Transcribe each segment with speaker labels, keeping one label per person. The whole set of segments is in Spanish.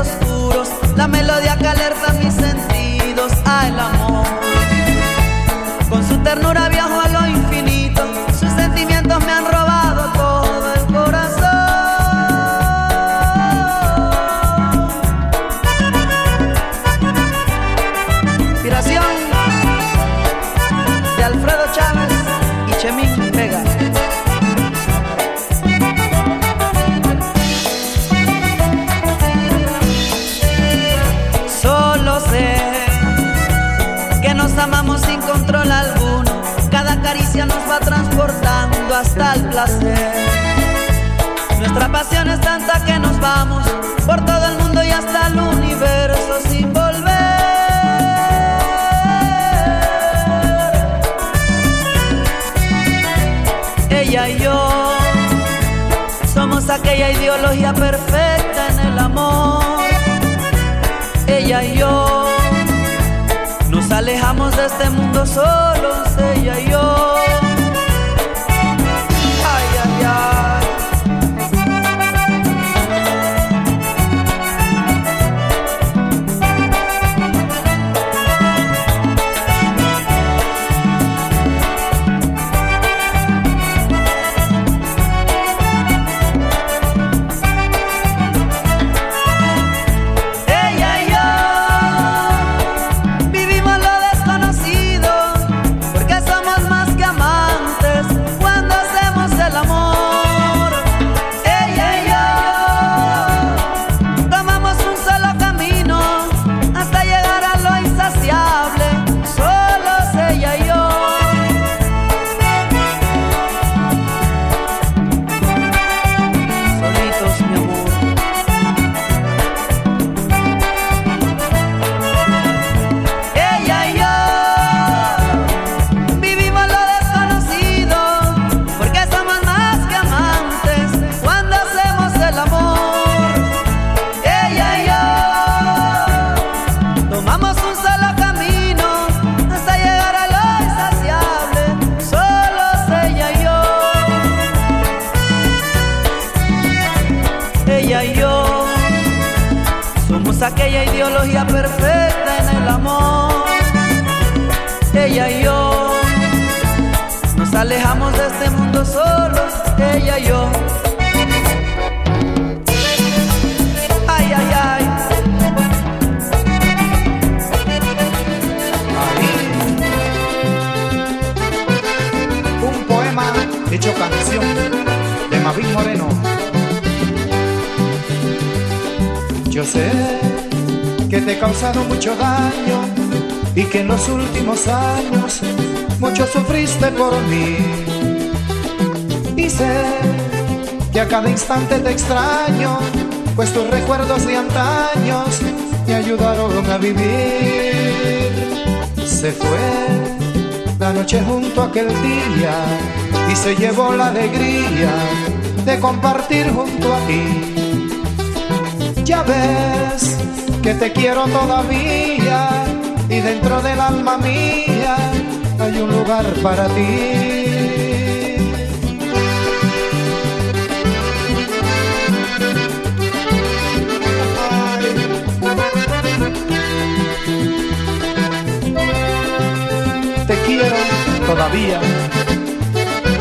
Speaker 1: oscuros, la melodía que alerta por todo el mundo y hasta el universo sin volver. Ella y yo somos aquella ideología perfecta en el amor. Ella y yo nos alejamos de este mundo solos, ella y yo. Aquella ideología perfecta en el amor. Ella y yo nos alejamos de este mundo solos. Ella y yo. Ay, ay, ay.
Speaker 2: Un poema hecho canción de Mavín Moreno. Yo sé que te he causado mucho daño y que en los últimos años mucho sufriste por mí. Y sé que a cada instante te extraño, pues tus recuerdos de antaños me ayudaron a vivir. Se fue la noche junto a aquel día y se llevó la alegría de compartir junto a ti. Ya ves que te quiero todavía y dentro del alma mía hay un lugar para ti. Te quiero todavía,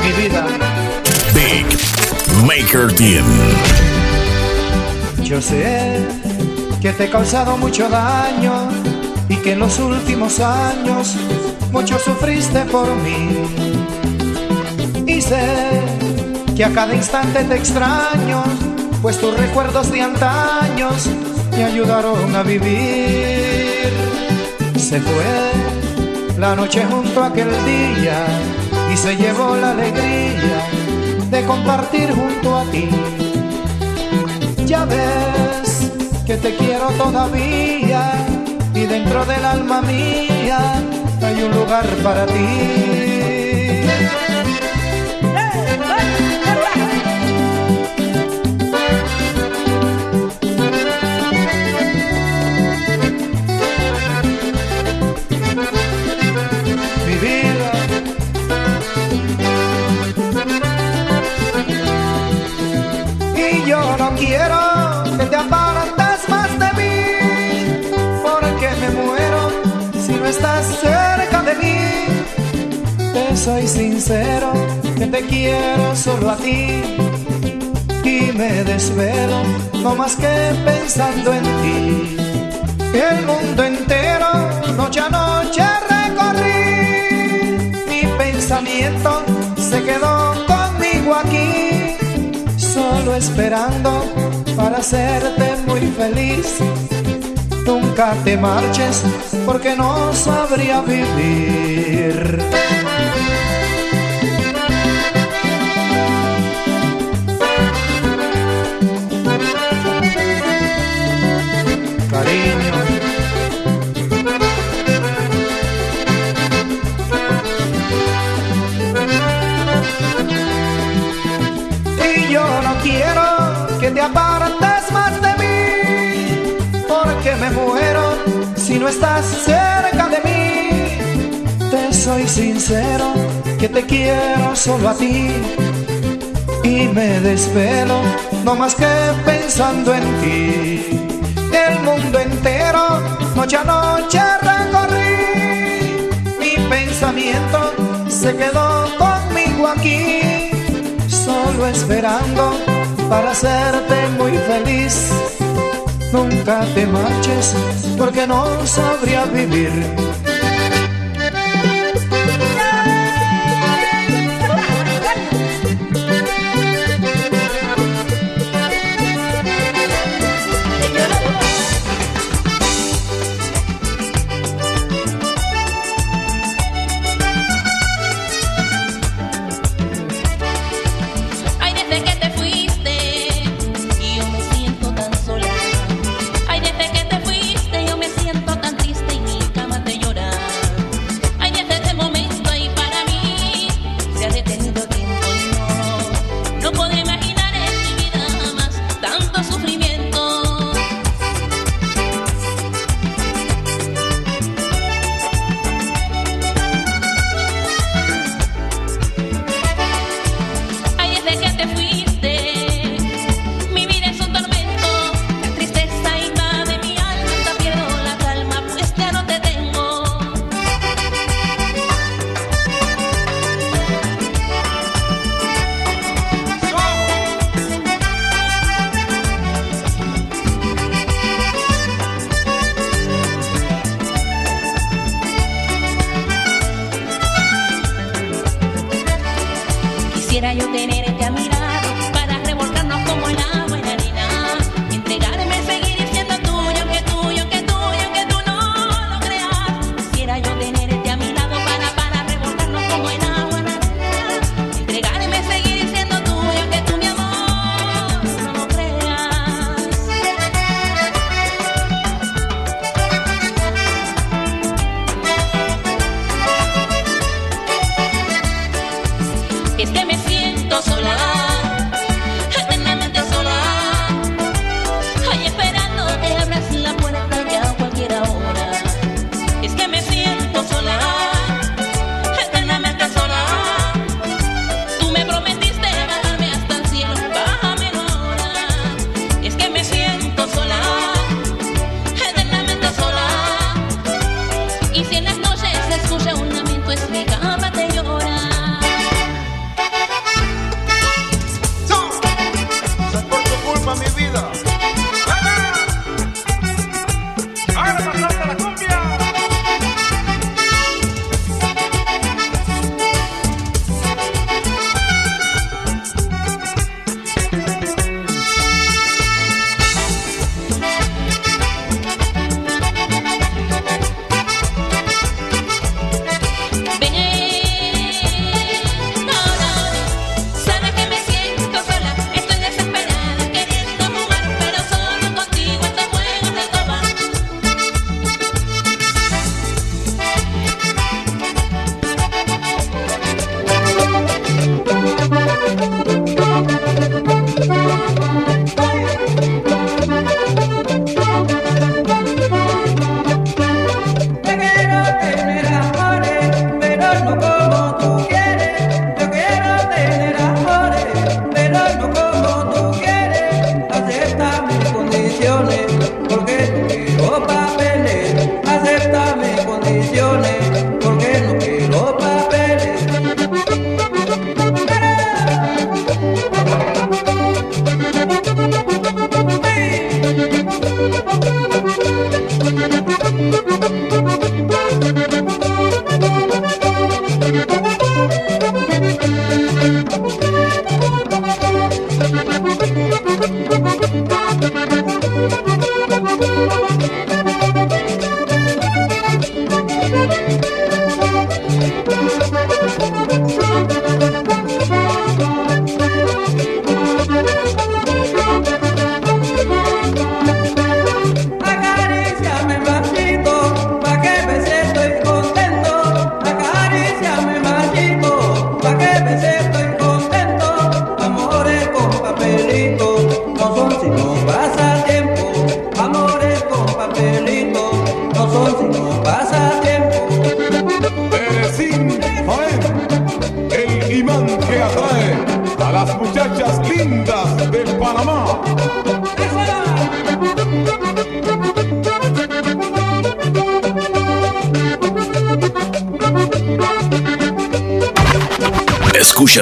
Speaker 2: mi vida.
Speaker 3: Big Maker Team.
Speaker 2: Yo sé que te he causado mucho daño y que en los últimos años mucho sufriste por mí. Y sé que a cada instante te extraño, pues tus recuerdos de antaños me ayudaron a vivir. Se fue la noche junto a aquel día y se llevó la alegría de compartir junto a ti. Ya ves que te quiero todavía y dentro del alma mía hay un lugar para ti. Quiero solo a ti y me desvelo, no más que pensando en ti. El mundo entero, noche a noche recorrí, mi pensamiento se quedó conmigo aquí, solo esperando para hacerte muy feliz. Nunca te marches porque no sabría vivir. Estás cerca de mí. Te soy sincero, que te quiero solo a ti. Y me desvelo, no más que pensando en ti. El mundo entero, noche a noche recorrí. Mi pensamiento se quedó conmigo aquí, solo esperando para hacerte muy feliz. Nunca te marches porque no sabría vivir.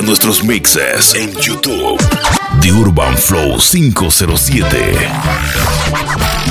Speaker 3: Nuestros mixes en YouTube. The Urban Flow 507.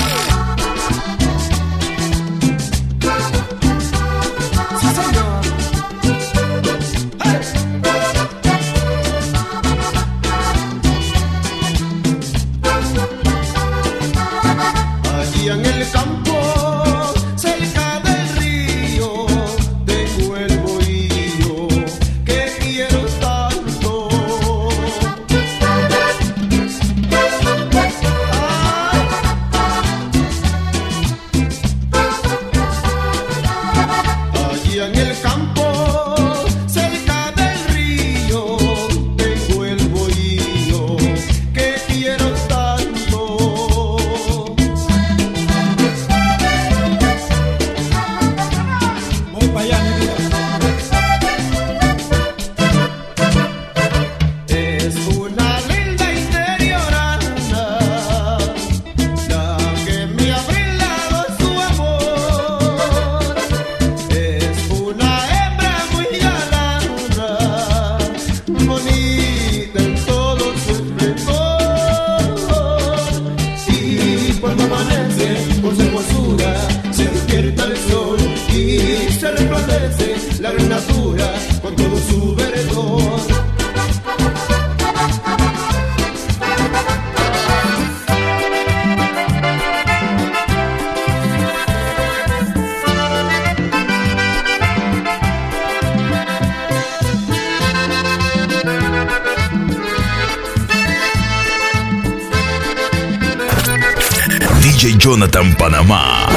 Speaker 3: DJ Jonathan Panamá.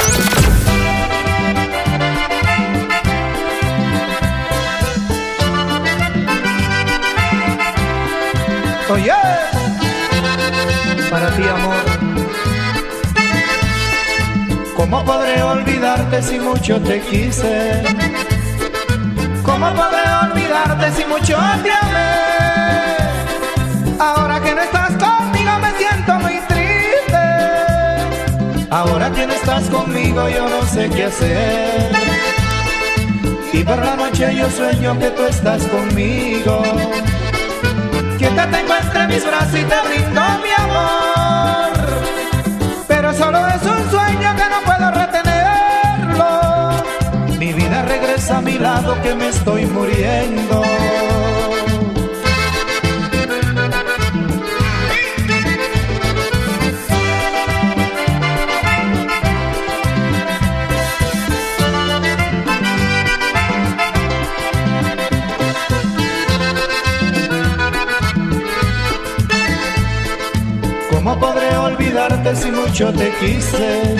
Speaker 2: Oye, para ti amor. ¿Cómo podré olvidarte si mucho te quise? ¿Cómo podré olvidarte si mucho te amé? Estás conmigo yo no sé qué hacer. Y por la noche yo sueño que tú estás conmigo que te tengo entre mis brazos y te brindo mi amor. Pero solo es un sueño que no puedo retenerlo. Mi vida regresa a mi lado que me estoy muriendo. Si mucho te quise?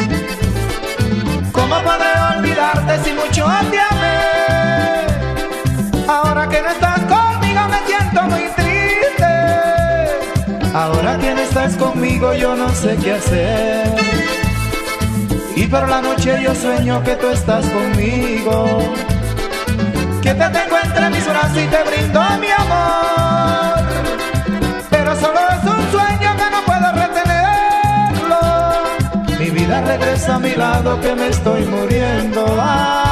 Speaker 2: ¿Cómo podré olvidarte si mucho te amé? Ahora que no estás conmigo me siento muy triste. Ahora que no estás conmigo yo no sé qué hacer. Y por la noche yo sueño que tú estás conmigo. Que te tengo entre mis brazos y te brindo mi amor. Vida regresa a mi lado que me estoy muriendo. Ay.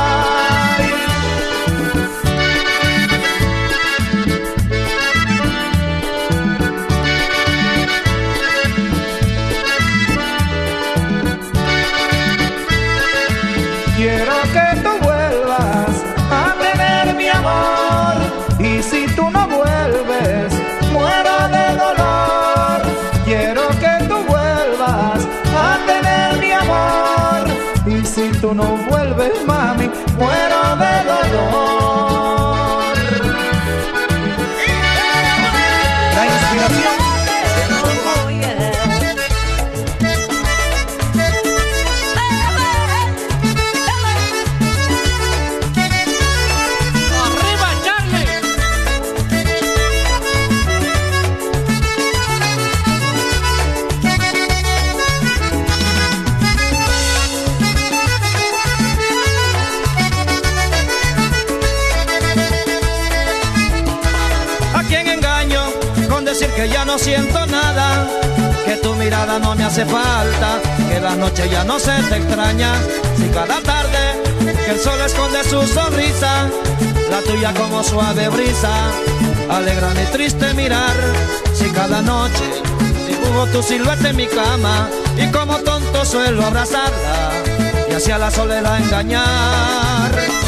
Speaker 2: Que
Speaker 4: ya no siento nada, que tu mirada no me hace falta, que la noche ya no se te extraña, si cada tarde que el sol esconde su sonrisa, la tuya como suave brisa, alegra mi triste mirar, si cada noche dibujo tu silueta en mi cama y como tonto suelo abrazarla y hacia la soledad engañar.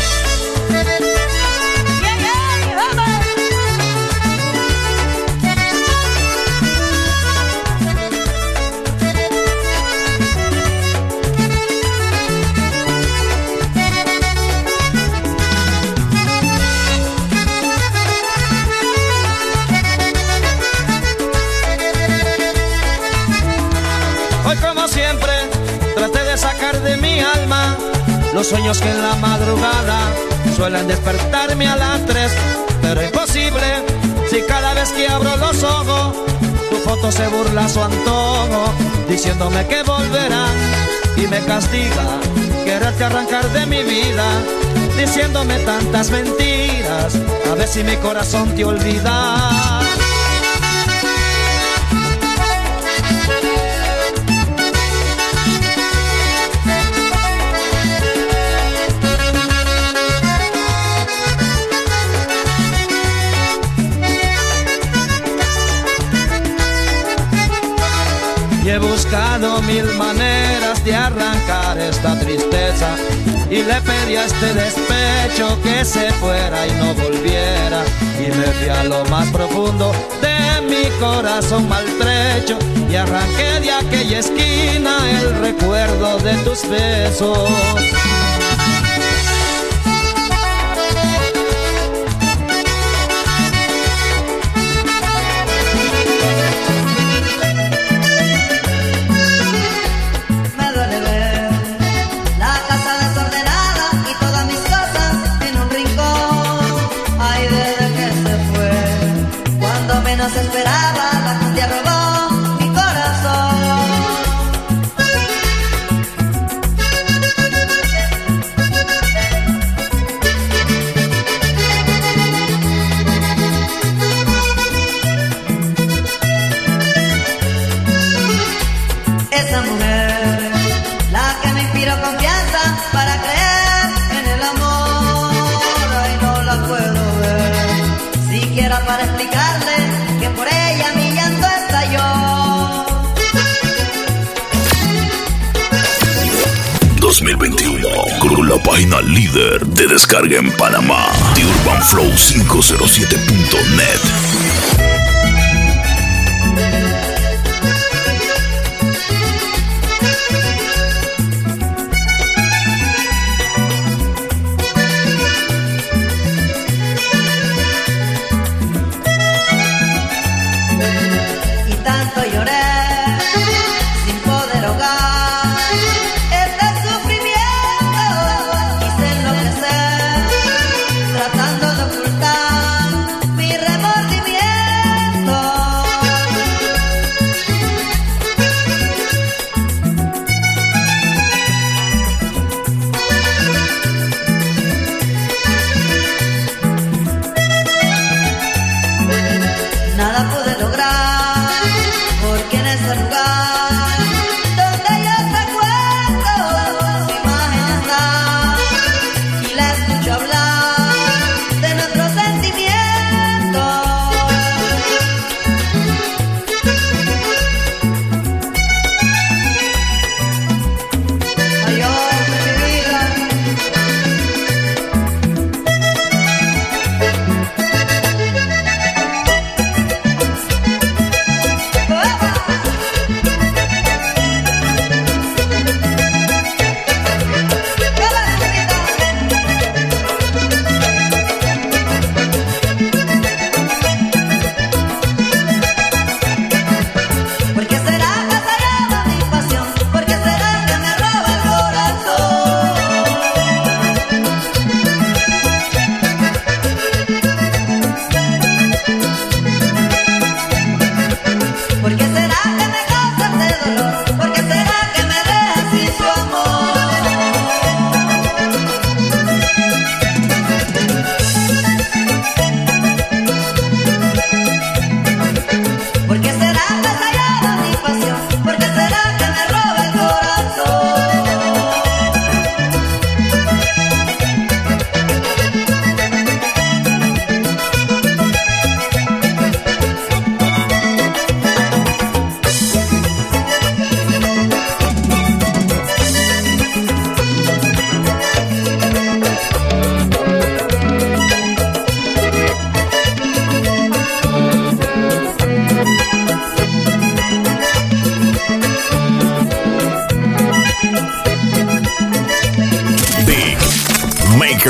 Speaker 4: Los sueños que en la madrugada suelen despertarme a las tres, pero imposible si cada vez que abro los ojos tu foto se burla a su antojo, diciéndome que volverán y me castiga quererte arrancar de mi vida, diciéndome tantas mentiras, a ver si mi corazón te olvida. Buscado mil maneras de arrancar esta tristeza. Y le pedí a este despecho que se fuera y no volviera. Y me fui a lo más profundo de mi corazón maltrecho. Y arranqué de aquella esquina el recuerdo de tus besos.
Speaker 5: la
Speaker 1: página líder de descarga en Panamá,
Speaker 5: TheUrbanFlow507.net.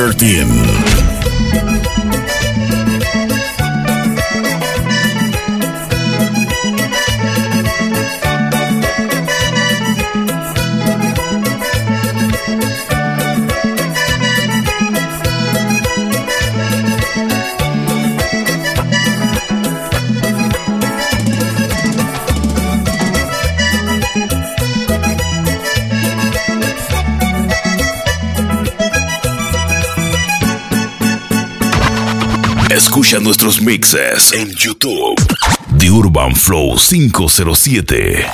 Speaker 5: Maker Escucha nuestros mixes en YouTube. The Urban Flow 507.